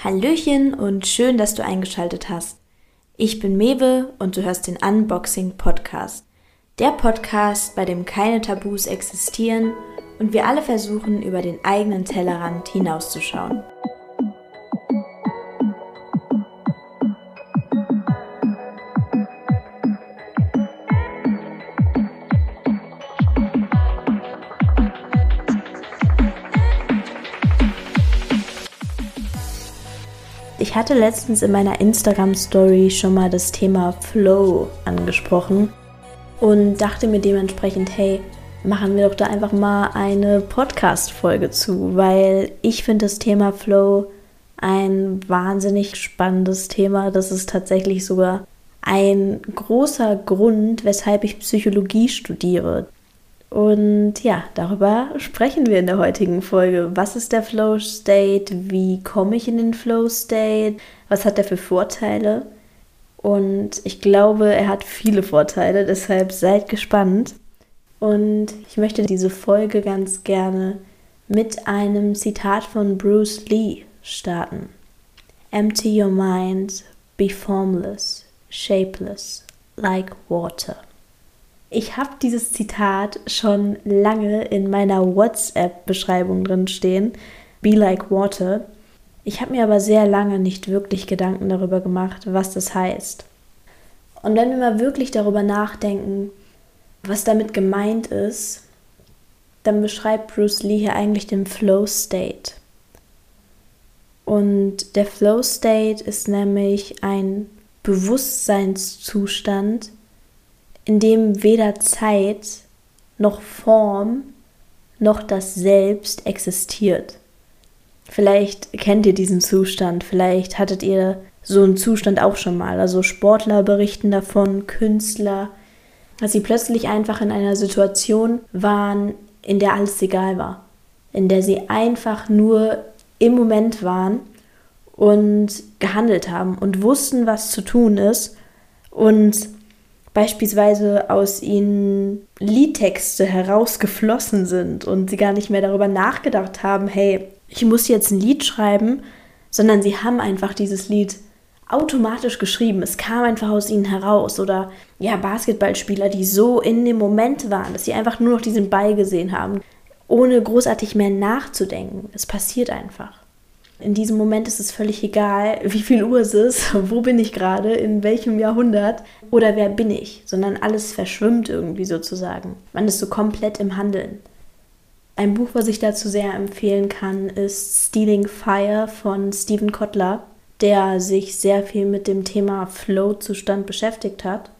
Hallöchen und schön, dass du eingeschaltet hast. Ich bin Mewe und du hörst den Unboxing Podcast. Der Podcast, bei dem keine Tabus existieren und wir alle versuchen, über den eigenen Tellerrand hinauszuschauen. Hatte letztens in meiner Instagram-Story schon mal das Thema Flow angesprochen und dachte mir dementsprechend, hey, machen wir doch da einfach mal eine Podcast-Folge zu, weil ich finde das Thema Flow ein wahnsinnig spannendes Thema. Das ist tatsächlich sogar ein großer Grund, weshalb ich Psychologie studiere. Und ja, darüber sprechen wir in der heutigen Folge. Was ist der Flow State? Wie komme ich in den Flow State? Was hat er für Vorteile? Und ich glaube, er hat viele Vorteile, deshalb seid gespannt. Und ich möchte diese Folge ganz gerne mit einem Zitat von Bruce Lee starten. Empty your mind, be formless, shapeless, like water. Ich habe dieses Zitat schon lange in meiner WhatsApp-Beschreibung drin stehen. Be like water. Ich habe mir aber sehr lange nicht wirklich Gedanken darüber gemacht, was das heißt. Und wenn wir mal wirklich darüber nachdenken, was damit gemeint ist, dann beschreibt Bruce Lee hier eigentlich den Flow State. Und der Flow State ist nämlich ein Bewusstseinszustand, in dem weder Zeit noch Form noch das Selbst existiert. Vielleicht kennt ihr diesen Zustand, vielleicht hattet ihr so einen Zustand auch schon mal. Also Sportler berichten davon, Künstler, dass sie plötzlich einfach in einer Situation waren, in der alles egal war, in der sie einfach nur im Moment waren und gehandelt haben und wussten, was zu tun ist und beispielsweise aus ihnen Liedtexte herausgeflossen sind und sie gar nicht mehr darüber nachgedacht haben, hey, ich muss jetzt ein Lied schreiben, sondern sie haben einfach dieses Lied automatisch geschrieben. Es kam einfach aus ihnen heraus. Oder ja, Basketballspieler, die so in dem Moment waren, dass sie einfach nur noch diesen Ball gesehen haben, ohne großartig mehr nachzudenken. Es passiert einfach. In diesem Moment ist es völlig egal, wie viel Uhr es ist, wo bin ich gerade, in welchem Jahrhundert oder wer bin ich, sondern alles verschwimmt irgendwie sozusagen. Man ist so komplett im Handeln. Ein Buch, was ich dazu sehr empfehlen kann, ist Stealing Fire von Stephen Kotler, der sich sehr viel mit dem Thema Flow-Zustand beschäftigt hat.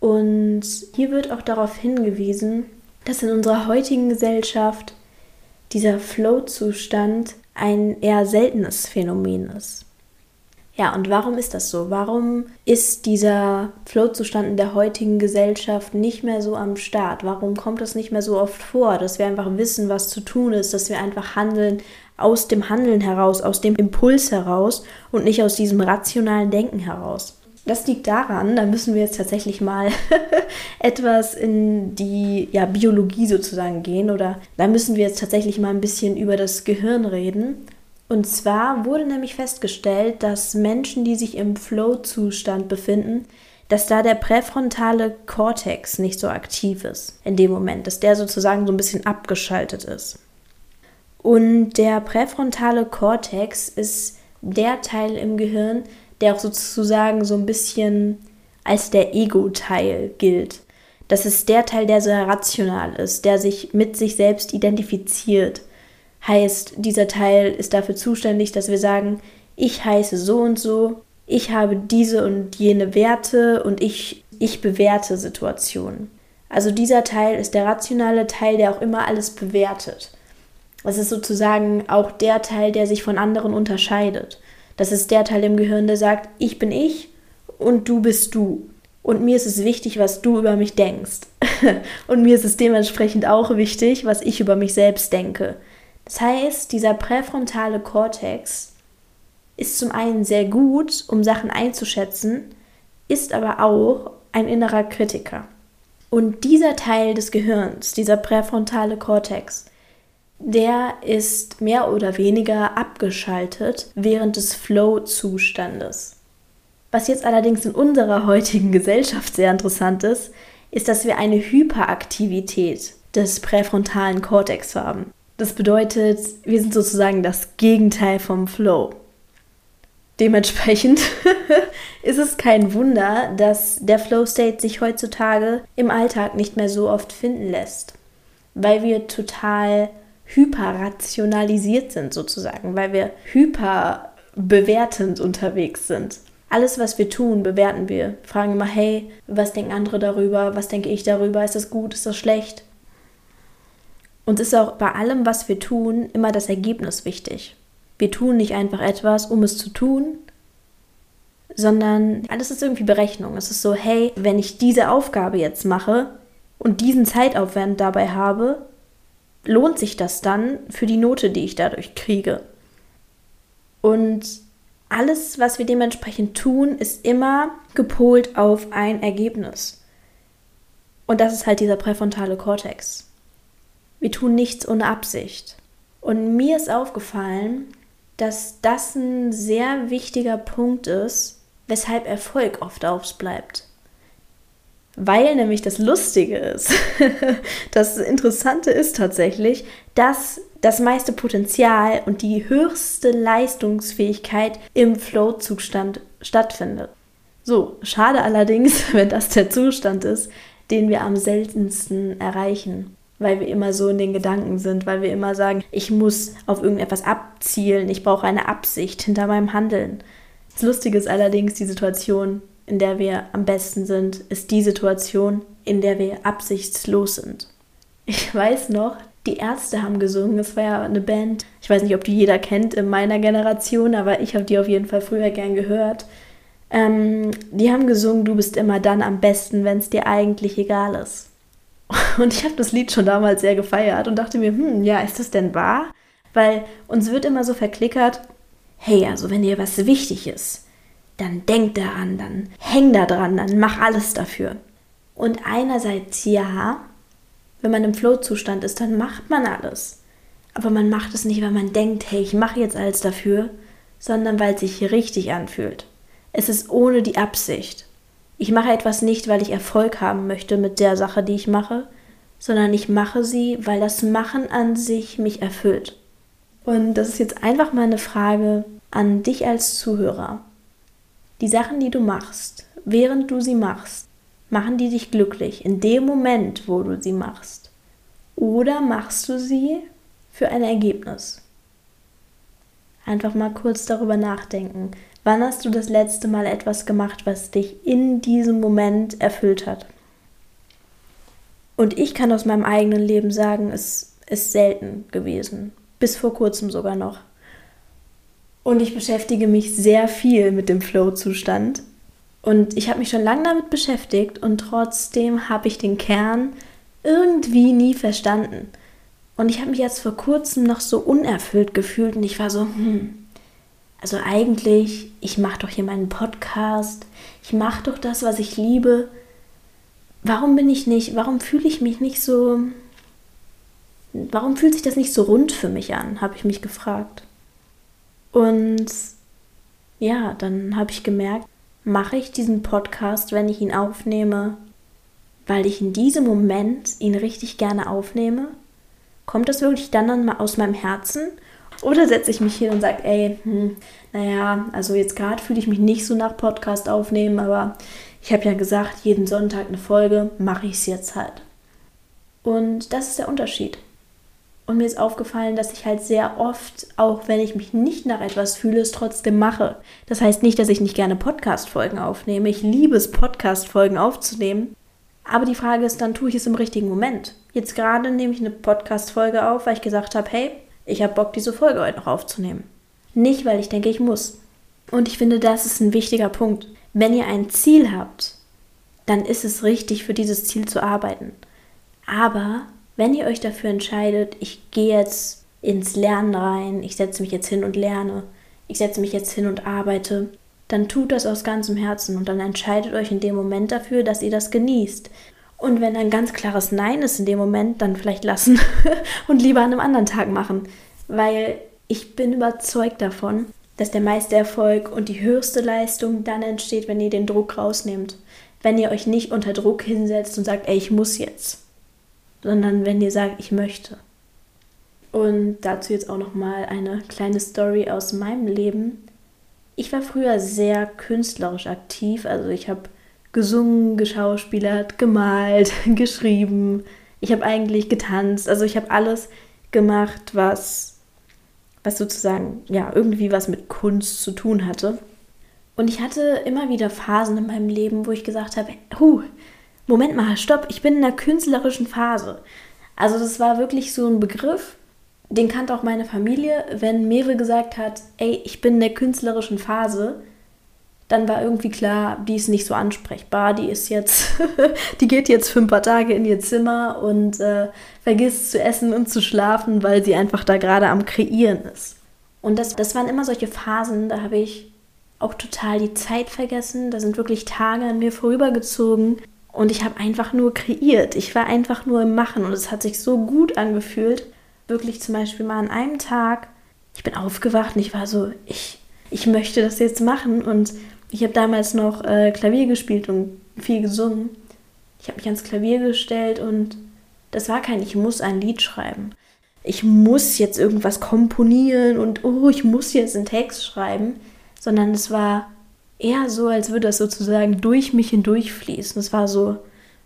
Und hier wird auch darauf hingewiesen, dass in unserer heutigen Gesellschaft dieser Flow-Zustand ein eher seltenes Phänomen ist. Ja, und warum ist das so? Warum ist dieser Flow-Zustand in der heutigen Gesellschaft nicht mehr so am Start? Warum kommt es nicht mehr so oft vor, dass wir einfach wissen, was zu tun ist, dass wir einfach handeln aus dem Handeln heraus, aus dem Impuls heraus und nicht aus diesem rationalen Denken heraus? Das liegt daran, da müssen wir jetzt tatsächlich mal etwas in die ja, Biologie sozusagen gehen oder da müssen wir jetzt tatsächlich mal ein bisschen über das Gehirn reden. Und zwar wurde nämlich festgestellt, dass Menschen, die sich im Flow-Zustand befinden, dass da der präfrontale Kortex nicht so aktiv ist in dem Moment, dass der sozusagen so ein bisschen abgeschaltet ist. Und der präfrontale Kortex ist der Teil im Gehirn, der auch sozusagen so ein bisschen als der Ego-Teil gilt. Das ist der Teil, der sehr rational ist, der sich mit sich selbst identifiziert. Heißt, dieser Teil ist dafür zuständig, dass wir sagen, ich heiße so und so, ich habe diese und jene Werte und ich, ich bewerte Situationen. Also dieser Teil ist der rationale Teil, der auch immer alles bewertet. Das ist sozusagen auch der Teil, der sich von anderen unterscheidet. Das ist der Teil im Gehirn, der sagt, ich bin ich und du bist du. Und mir ist es wichtig, was du über mich denkst. und mir ist es dementsprechend auch wichtig, was ich über mich selbst denke. Das heißt, dieser präfrontale Kortex ist zum einen sehr gut, um Sachen einzuschätzen, ist aber auch ein innerer Kritiker. Und dieser Teil des Gehirns, dieser präfrontale Kortex, der ist mehr oder weniger abgeschaltet während des Flow-Zustandes. Was jetzt allerdings in unserer heutigen Gesellschaft sehr interessant ist, ist, dass wir eine Hyperaktivität des präfrontalen Kortex haben. Das bedeutet, wir sind sozusagen das Gegenteil vom Flow. Dementsprechend ist es kein Wunder, dass der Flow State sich heutzutage im Alltag nicht mehr so oft finden lässt, weil wir total hyperrationalisiert sind sozusagen, weil wir hyperbewertend unterwegs sind. Alles, was wir tun, bewerten wir. Fragen immer, hey, was denken andere darüber? Was denke ich darüber? Ist das gut? Ist das schlecht? Und ist auch bei allem, was wir tun, immer das Ergebnis wichtig. Wir tun nicht einfach etwas, um es zu tun, sondern alles ist irgendwie Berechnung. Es ist so, hey, wenn ich diese Aufgabe jetzt mache und diesen Zeitaufwand dabei habe, lohnt sich das dann für die Note, die ich dadurch kriege. Und alles, was wir dementsprechend tun, ist immer gepolt auf ein Ergebnis. Und das ist halt dieser präfrontale Kortex. Wir tun nichts ohne Absicht. Und mir ist aufgefallen, dass das ein sehr wichtiger Punkt ist, weshalb Erfolg oft ausbleibt. Weil nämlich das Lustige ist, das Interessante ist tatsächlich, dass das meiste Potenzial und die höchste Leistungsfähigkeit im Flow-Zustand stattfindet. So, schade allerdings, wenn das der Zustand ist, den wir am seltensten erreichen, weil wir immer so in den Gedanken sind, weil wir immer sagen, ich muss auf irgendetwas abzielen, ich brauche eine Absicht hinter meinem Handeln. Das Lustige ist allerdings, die Situation, in der wir am besten sind, ist die Situation, in der wir absichtslos sind. Ich weiß noch, die Ärzte haben gesungen. Es war ja eine Band. Ich weiß nicht, ob die jeder kennt in meiner Generation, aber ich habe die auf jeden Fall früher gern gehört. Ähm, die haben gesungen, du bist immer dann am besten, wenn es dir eigentlich egal ist. Und ich habe das Lied schon damals sehr gefeiert und dachte mir, hm, ja, ist das denn wahr? Weil uns wird immer so verklickert, hey, also wenn dir was wichtig ist, dann denk daran, dann häng da dran, dann mach alles dafür. Und einerseits ja, wenn man im Flow-Zustand ist, dann macht man alles. Aber man macht es nicht, weil man denkt, hey, ich mache jetzt alles dafür, sondern weil es sich richtig anfühlt. Es ist ohne die Absicht. Ich mache etwas nicht, weil ich Erfolg haben möchte mit der Sache, die ich mache, sondern ich mache sie, weil das Machen an sich mich erfüllt. Und das ist jetzt einfach mal eine Frage an dich als Zuhörer. Die Sachen, die du machst, während du sie machst, machen die dich glücklich in dem Moment, wo du sie machst? Oder machst du sie für ein Ergebnis? Einfach mal kurz darüber nachdenken. Wann hast du das letzte Mal etwas gemacht, was dich in diesem Moment erfüllt hat? Und ich kann aus meinem eigenen Leben sagen, es ist selten gewesen. Bis vor kurzem sogar noch. Und ich beschäftige mich sehr viel mit dem Flow-Zustand. Und ich habe mich schon lange damit beschäftigt und trotzdem habe ich den Kern irgendwie nie verstanden. Und ich habe mich jetzt vor kurzem noch so unerfüllt gefühlt und ich war so, hm, also eigentlich, ich mache doch hier meinen Podcast, ich mache doch das, was ich liebe. Warum bin ich nicht, warum fühle ich mich nicht so, warum fühlt sich das nicht so rund für mich an, habe ich mich gefragt. Und ja, dann habe ich gemerkt, mache ich diesen Podcast, wenn ich ihn aufnehme, weil ich in diesem Moment ihn richtig gerne aufnehme? Kommt das wirklich dann, dann mal aus meinem Herzen oder setze ich mich hin und sage, ey, hm, naja, also jetzt gerade fühle ich mich nicht so nach Podcast aufnehmen, aber ich habe ja gesagt, jeden Sonntag eine Folge, mache ich es jetzt halt. Und das ist der Unterschied. Und mir ist aufgefallen, dass ich halt sehr oft, auch wenn ich mich nicht nach etwas fühle, es trotzdem mache. Das heißt nicht, dass ich nicht gerne Podcast-Folgen aufnehme. Ich liebe es, Podcast-Folgen aufzunehmen. Aber die Frage ist, dann tue ich es im richtigen Moment. Jetzt gerade nehme ich eine Podcast-Folge auf, weil ich gesagt habe, hey, ich habe Bock, diese Folge heute noch aufzunehmen. Nicht, weil ich denke, ich muss. Und ich finde, das ist ein wichtiger Punkt. Wenn ihr ein Ziel habt, dann ist es richtig, für dieses Ziel zu arbeiten. Aber wenn ihr euch dafür entscheidet, ich gehe jetzt ins Lernen rein, ich setze mich jetzt hin und lerne, ich setze mich jetzt hin und arbeite, dann tut das aus ganzem Herzen und dann entscheidet euch in dem Moment dafür, dass ihr das genießt Und wenn ein ganz klares Nein ist in dem Moment, dann vielleicht lassen und lieber an einem anderen Tag machen. Weil ich bin überzeugt davon, dass der meiste Erfolg und die höchste Leistung dann entsteht, wenn ihr den Druck rausnehmt. Wenn ihr euch nicht unter Druck hinsetzt und sagt, ey, ich muss jetzt. Sondern wenn ihr sagt, ich möchte. Und dazu jetzt auch noch mal eine kleine Story aus meinem Leben. Ich war früher sehr künstlerisch aktiv, also ich habe gesungen, geschauspielert, gemalt, geschrieben. Ich habe eigentlich getanzt, also ich habe alles gemacht, was was sozusagen ja irgendwie was mit Kunst zu tun hatte. Und ich hatte immer wieder Phasen in meinem Leben, wo ich gesagt habe, huh, Moment mal, stopp, ich bin in einer künstlerischen Phase. Also das war wirklich so ein Begriff, den kannte auch meine Familie, wenn Mewe gesagt hat, ey, ich bin in der künstlerischen Phase, dann war irgendwie klar, die ist nicht so ansprechbar, die ist jetzt, die geht jetzt für ein paar Tage in ihr Zimmer und äh, vergisst zu essen und zu schlafen, weil sie einfach da gerade am Kreieren ist. Und das, das waren immer solche Phasen, da habe ich auch total die Zeit vergessen, da sind wirklich Tage an mir vorübergezogen und ich habe einfach nur kreiert, ich war einfach nur im Machen und es hat sich so gut angefühlt wirklich zum Beispiel mal an einem Tag, ich bin aufgewacht und ich war so, ich, ich möchte das jetzt machen. Und ich habe damals noch äh, Klavier gespielt und viel gesungen. Ich habe mich ans Klavier gestellt und das war kein, ich muss ein Lied schreiben. Ich muss jetzt irgendwas komponieren und oh, ich muss jetzt einen Text schreiben, sondern es war eher so, als würde das sozusagen durch mich hindurchfließen. Es war so,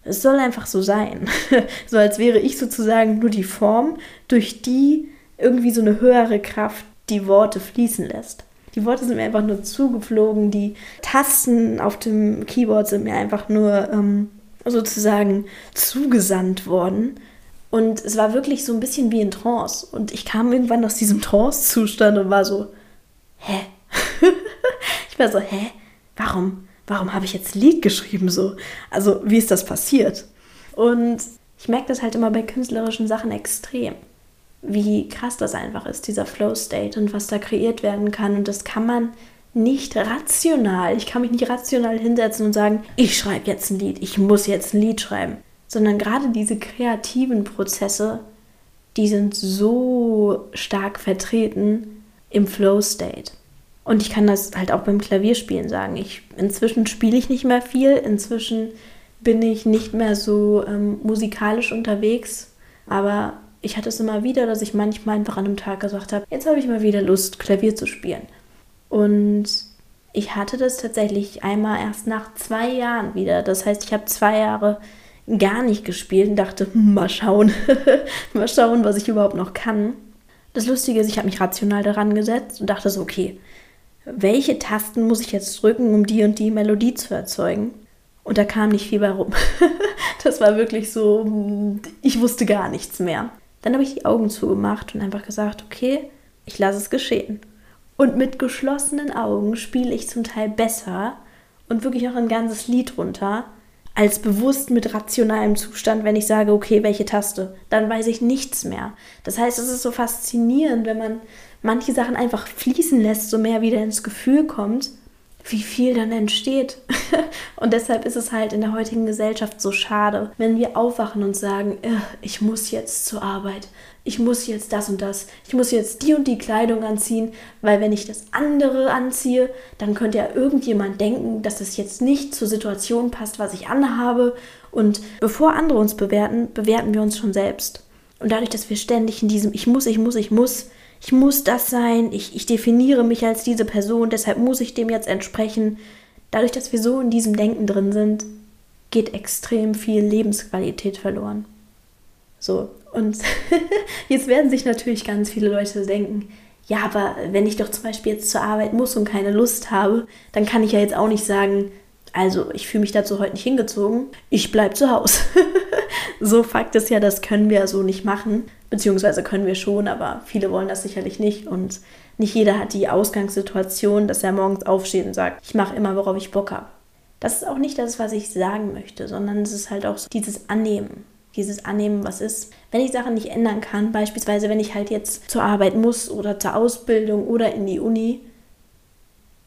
es soll einfach so sein. so als wäre ich sozusagen nur die Form, durch die irgendwie so eine höhere Kraft die Worte fließen lässt. Die Worte sind mir einfach nur zugeflogen, die Tasten auf dem Keyboard sind mir einfach nur ähm, sozusagen zugesandt worden. Und es war wirklich so ein bisschen wie in Trance. Und ich kam irgendwann aus diesem Trance-Zustand und war so, hä? ich war so, hä? Warum? warum habe ich jetzt Lied geschrieben so? Also, wie ist das passiert? Und ich merke das halt immer bei künstlerischen Sachen extrem, wie krass das einfach ist, dieser Flow-State und was da kreiert werden kann. Und das kann man nicht rational, ich kann mich nicht rational hinsetzen und sagen, ich schreibe jetzt ein Lied, ich muss jetzt ein Lied schreiben. Sondern gerade diese kreativen Prozesse, die sind so stark vertreten im Flow-State. Und ich kann das halt auch beim Klavierspielen sagen. Ich, inzwischen spiele ich nicht mehr viel. Inzwischen bin ich nicht mehr so ähm, musikalisch unterwegs. Aber ich hatte es immer wieder, dass ich manchmal einfach an einem Tag gesagt habe, jetzt habe ich mal wieder Lust, Klavier zu spielen. Und ich hatte das tatsächlich einmal erst nach zwei Jahren wieder. Das heißt, ich habe zwei Jahre gar nicht gespielt und dachte, hm, mal schauen, mal schauen, was ich überhaupt noch kann. Das Lustige ist, ich habe mich rational daran gesetzt und dachte so, okay, welche Tasten muss ich jetzt drücken, um die und die Melodie zu erzeugen? Und da kam nicht viel bei rum. das war wirklich so, ich wusste gar nichts mehr. Dann habe ich die Augen zugemacht und einfach gesagt, okay, ich lasse es geschehen. Und mit geschlossenen Augen spiele ich zum Teil besser und wirklich auch ein ganzes Lied runter, als bewusst mit rationalem Zustand, wenn ich sage, okay, welche Taste, dann weiß ich nichts mehr. Das heißt, es ist so faszinierend, wenn man manche Sachen einfach fließen lässt, so mehr wieder ins Gefühl kommt, wie viel dann entsteht. und deshalb ist es halt in der heutigen Gesellschaft so schade, wenn wir aufwachen und sagen, ich muss jetzt zur Arbeit, ich muss jetzt das und das, ich muss jetzt die und die Kleidung anziehen, weil wenn ich das andere anziehe, dann könnte ja irgendjemand denken, dass das jetzt nicht zur Situation passt, was ich anhabe. Und bevor andere uns bewerten, bewerten wir uns schon selbst. Und dadurch, dass wir ständig in diesem Ich muss, ich muss, ich muss, ich muss das sein, ich, ich definiere mich als diese Person, deshalb muss ich dem jetzt entsprechen. Dadurch, dass wir so in diesem Denken drin sind, geht extrem viel Lebensqualität verloren. So, und jetzt werden sich natürlich ganz viele Leute denken, ja, aber wenn ich doch zum Beispiel jetzt zur Arbeit muss und keine Lust habe, dann kann ich ja jetzt auch nicht sagen, also ich fühle mich dazu heute nicht hingezogen, ich bleibe zu Hause. so Fakt ist ja, das können wir so nicht machen. Beziehungsweise können wir schon, aber viele wollen das sicherlich nicht. Und nicht jeder hat die Ausgangssituation, dass er morgens aufsteht und sagt, ich mache immer, worauf ich Bock habe. Das ist auch nicht das, was ich sagen möchte, sondern es ist halt auch so dieses Annehmen. Dieses Annehmen, was ist. Wenn ich Sachen nicht ändern kann, beispielsweise wenn ich halt jetzt zur Arbeit muss oder zur Ausbildung oder in die Uni,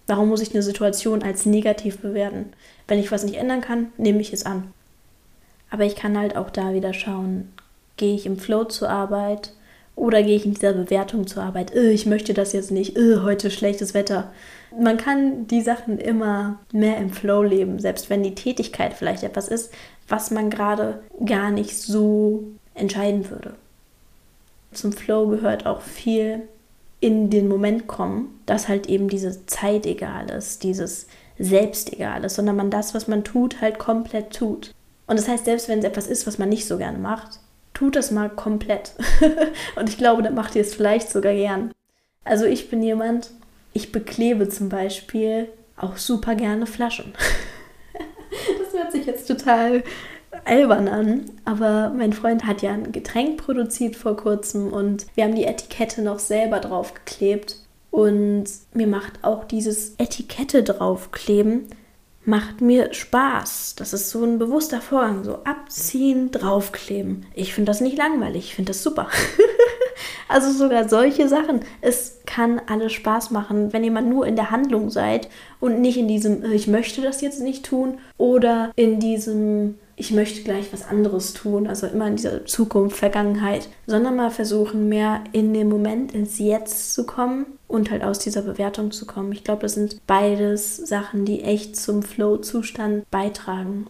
warum muss ich eine Situation als negativ bewerten? Wenn ich was nicht ändern kann, nehme ich es an. Aber ich kann halt auch da wieder schauen, gehe ich im Flow zur Arbeit oder gehe ich in dieser Bewertung zur Arbeit, äh, ich möchte das jetzt nicht, äh, heute schlechtes Wetter. Man kann die Sachen immer mehr im Flow leben, selbst wenn die Tätigkeit vielleicht etwas ist, was man gerade gar nicht so entscheiden würde. Zum Flow gehört auch viel in den Moment kommen, dass halt eben diese Zeit egal ist, dieses Selbst egal ist, sondern man das, was man tut, halt komplett tut. Und das heißt, selbst wenn es etwas ist, was man nicht so gerne macht, tut das mal komplett. und ich glaube, dann macht ihr es vielleicht sogar gern. Also ich bin jemand, ich beklebe zum Beispiel auch super gerne Flaschen. sich jetzt total albern an, aber mein Freund hat ja ein Getränk produziert vor kurzem und wir haben die Etikette noch selber draufgeklebt. Und mir macht auch dieses Etikette draufkleben macht mir Spaß. Das ist so ein bewusster Vorgang. So abziehen, draufkleben. Ich finde das nicht langweilig. Ich finde das super. also sogar solche Sachen. Es kann alles Spaß machen, wenn ihr mal nur in der Handlung seid und nicht in diesem, äh, ich möchte das jetzt nicht tun oder in diesem, ich möchte gleich was anderes tun, also immer in dieser Zukunft, Vergangenheit, sondern mal versuchen, mehr in den Moment, ins Jetzt zu kommen und halt aus dieser Bewertung zu kommen. Ich glaube, das sind beides Sachen, die echt zum Flow-Zustand beitragen.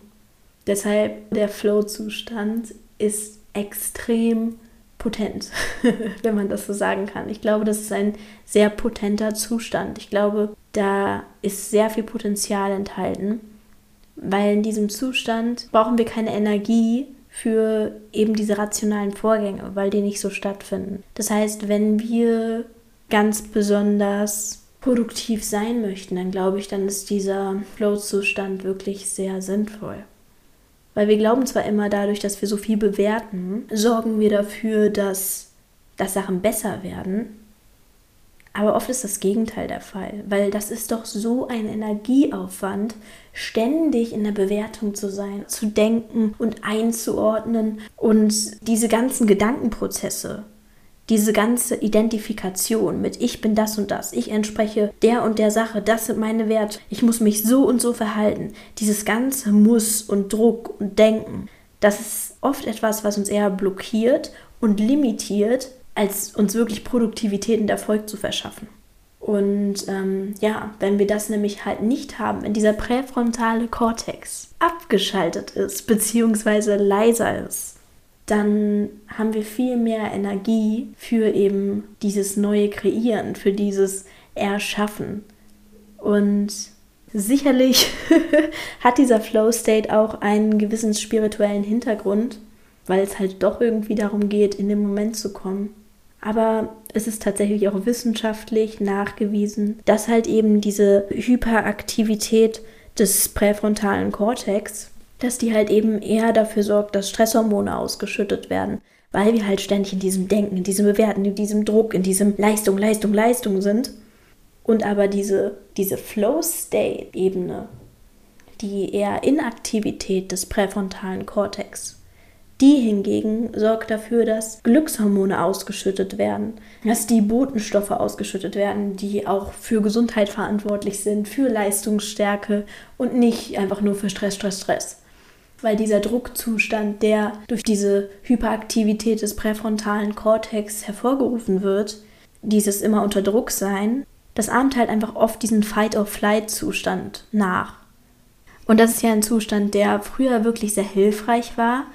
Deshalb der Flow-Zustand ist extrem potent, wenn man das so sagen kann. Ich glaube, das ist ein sehr potenter Zustand. Ich glaube, da ist sehr viel Potenzial enthalten weil in diesem Zustand brauchen wir keine Energie für eben diese rationalen Vorgänge, weil die nicht so stattfinden. Das heißt, wenn wir ganz besonders produktiv sein möchten, dann glaube ich, dann ist dieser Flow-Zustand wirklich sehr sinnvoll. Weil wir glauben zwar immer dadurch, dass wir so viel bewerten, sorgen wir dafür, dass, dass Sachen besser werden, aber oft ist das Gegenteil der Fall, weil das ist doch so ein Energieaufwand, ständig in der Bewertung zu sein, zu denken und einzuordnen und diese ganzen Gedankenprozesse, diese ganze Identifikation mit ich bin das und das, ich entspreche der und der Sache, das sind meine Werte, ich muss mich so und so verhalten, dieses ganze Muss und Druck und Denken, das ist oft etwas, was uns eher blockiert und limitiert, als uns wirklich Produktivität und Erfolg zu verschaffen. Und ähm, ja, wenn wir das nämlich halt nicht haben, wenn dieser präfrontale Kortex abgeschaltet ist, beziehungsweise leiser ist, dann haben wir viel mehr Energie für eben dieses neue Kreieren, für dieses Erschaffen. Und sicherlich hat dieser Flow State auch einen gewissen spirituellen Hintergrund, weil es halt doch irgendwie darum geht, in den Moment zu kommen. Aber es ist tatsächlich auch wissenschaftlich nachgewiesen, dass halt eben diese Hyperaktivität des präfrontalen Kortex, dass die halt eben eher dafür sorgt, dass Stresshormone ausgeschüttet werden, weil wir halt ständig in diesem Denken, in diesem Bewerten, in diesem Druck, in diesem Leistung, Leistung, Leistung sind. Und aber diese, diese Flow-State-Ebene, die eher Inaktivität des präfrontalen Kortex die hingegen sorgt dafür, dass Glückshormone ausgeschüttet werden, dass die Botenstoffe ausgeschüttet werden, die auch für Gesundheit verantwortlich sind, für Leistungsstärke und nicht einfach nur für Stress, Stress, Stress. Weil dieser Druckzustand, der durch diese Hyperaktivität des präfrontalen Kortex hervorgerufen wird, dieses immer unter Druck sein, das ahmt halt einfach oft diesen Fight-or-Flight-Zustand nach. Und das ist ja ein Zustand, der früher wirklich sehr hilfreich war,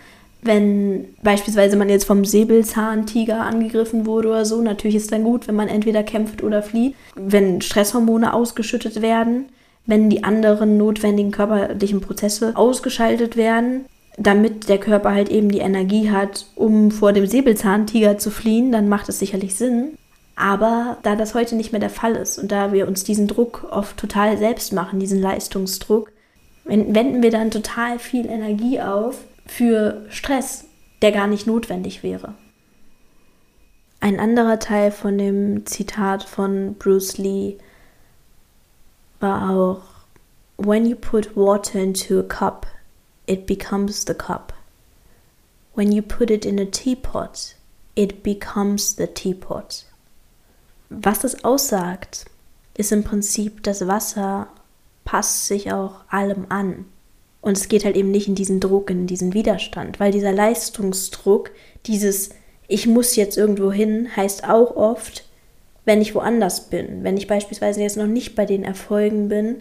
wenn beispielsweise man jetzt vom Säbelzahntiger angegriffen wurde oder so, natürlich ist dann gut, wenn man entweder kämpft oder flieht. Wenn Stresshormone ausgeschüttet werden, wenn die anderen notwendigen körperlichen Prozesse ausgeschaltet werden, damit der Körper halt eben die Energie hat, um vor dem Säbelzahntiger zu fliehen, dann macht es sicherlich Sinn. Aber da das heute nicht mehr der Fall ist und da wir uns diesen Druck oft total selbst machen, diesen Leistungsdruck, wenden wir dann total viel Energie auf, für Stress, der gar nicht notwendig wäre. Ein anderer Teil von dem Zitat von Bruce Lee war auch, When you put water into a cup, it becomes the cup. When you put it in a teapot, it becomes the teapot. Was das aussagt, ist im Prinzip, das Wasser passt sich auch allem an. Und es geht halt eben nicht in diesen Druck, in diesen Widerstand, weil dieser Leistungsdruck, dieses Ich muss jetzt irgendwo hin, heißt auch oft, wenn ich woanders bin. Wenn ich beispielsweise jetzt noch nicht bei den Erfolgen bin,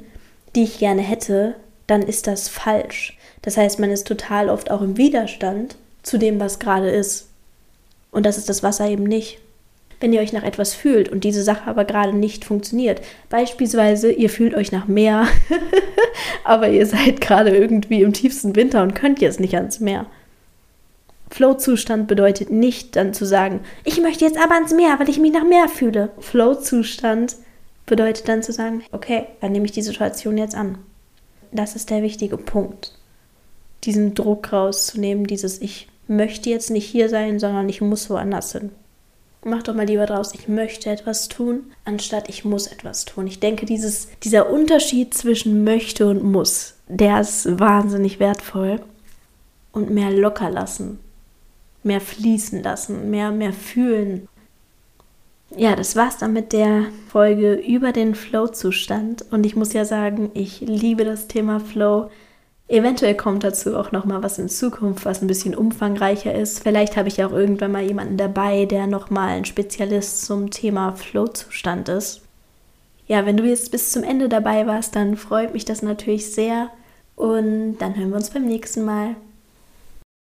die ich gerne hätte, dann ist das falsch. Das heißt, man ist total oft auch im Widerstand zu dem, was gerade ist. Und das ist das Wasser eben nicht. Wenn ihr euch nach etwas fühlt und diese Sache aber gerade nicht funktioniert, beispielsweise ihr fühlt euch nach Meer, aber ihr seid gerade irgendwie im tiefsten Winter und könnt jetzt nicht ans Meer. Flow-Zustand bedeutet nicht dann zu sagen, ich möchte jetzt aber ans Meer, weil ich mich nach Meer fühle. Flow-Zustand bedeutet dann zu sagen, okay, dann nehme ich die Situation jetzt an. Das ist der wichtige Punkt. Diesen Druck rauszunehmen, dieses Ich möchte jetzt nicht hier sein, sondern ich muss woanders hin. Mach doch mal lieber draus, ich möchte etwas tun, anstatt ich muss etwas tun. Ich denke, dieses, dieser Unterschied zwischen möchte und muss, der ist wahnsinnig wertvoll. Und mehr locker lassen, mehr fließen lassen, mehr, mehr fühlen. Ja, das war's dann mit der Folge über den Flow-Zustand. Und ich muss ja sagen, ich liebe das Thema Flow. Eventuell kommt dazu auch noch mal was in Zukunft, was ein bisschen umfangreicher ist. Vielleicht habe ich auch irgendwann mal jemanden dabei, der noch mal ein Spezialist zum Thema Flow-Zustand ist. Ja, wenn du jetzt bis zum Ende dabei warst, dann freut mich das natürlich sehr und dann hören wir uns beim nächsten Mal.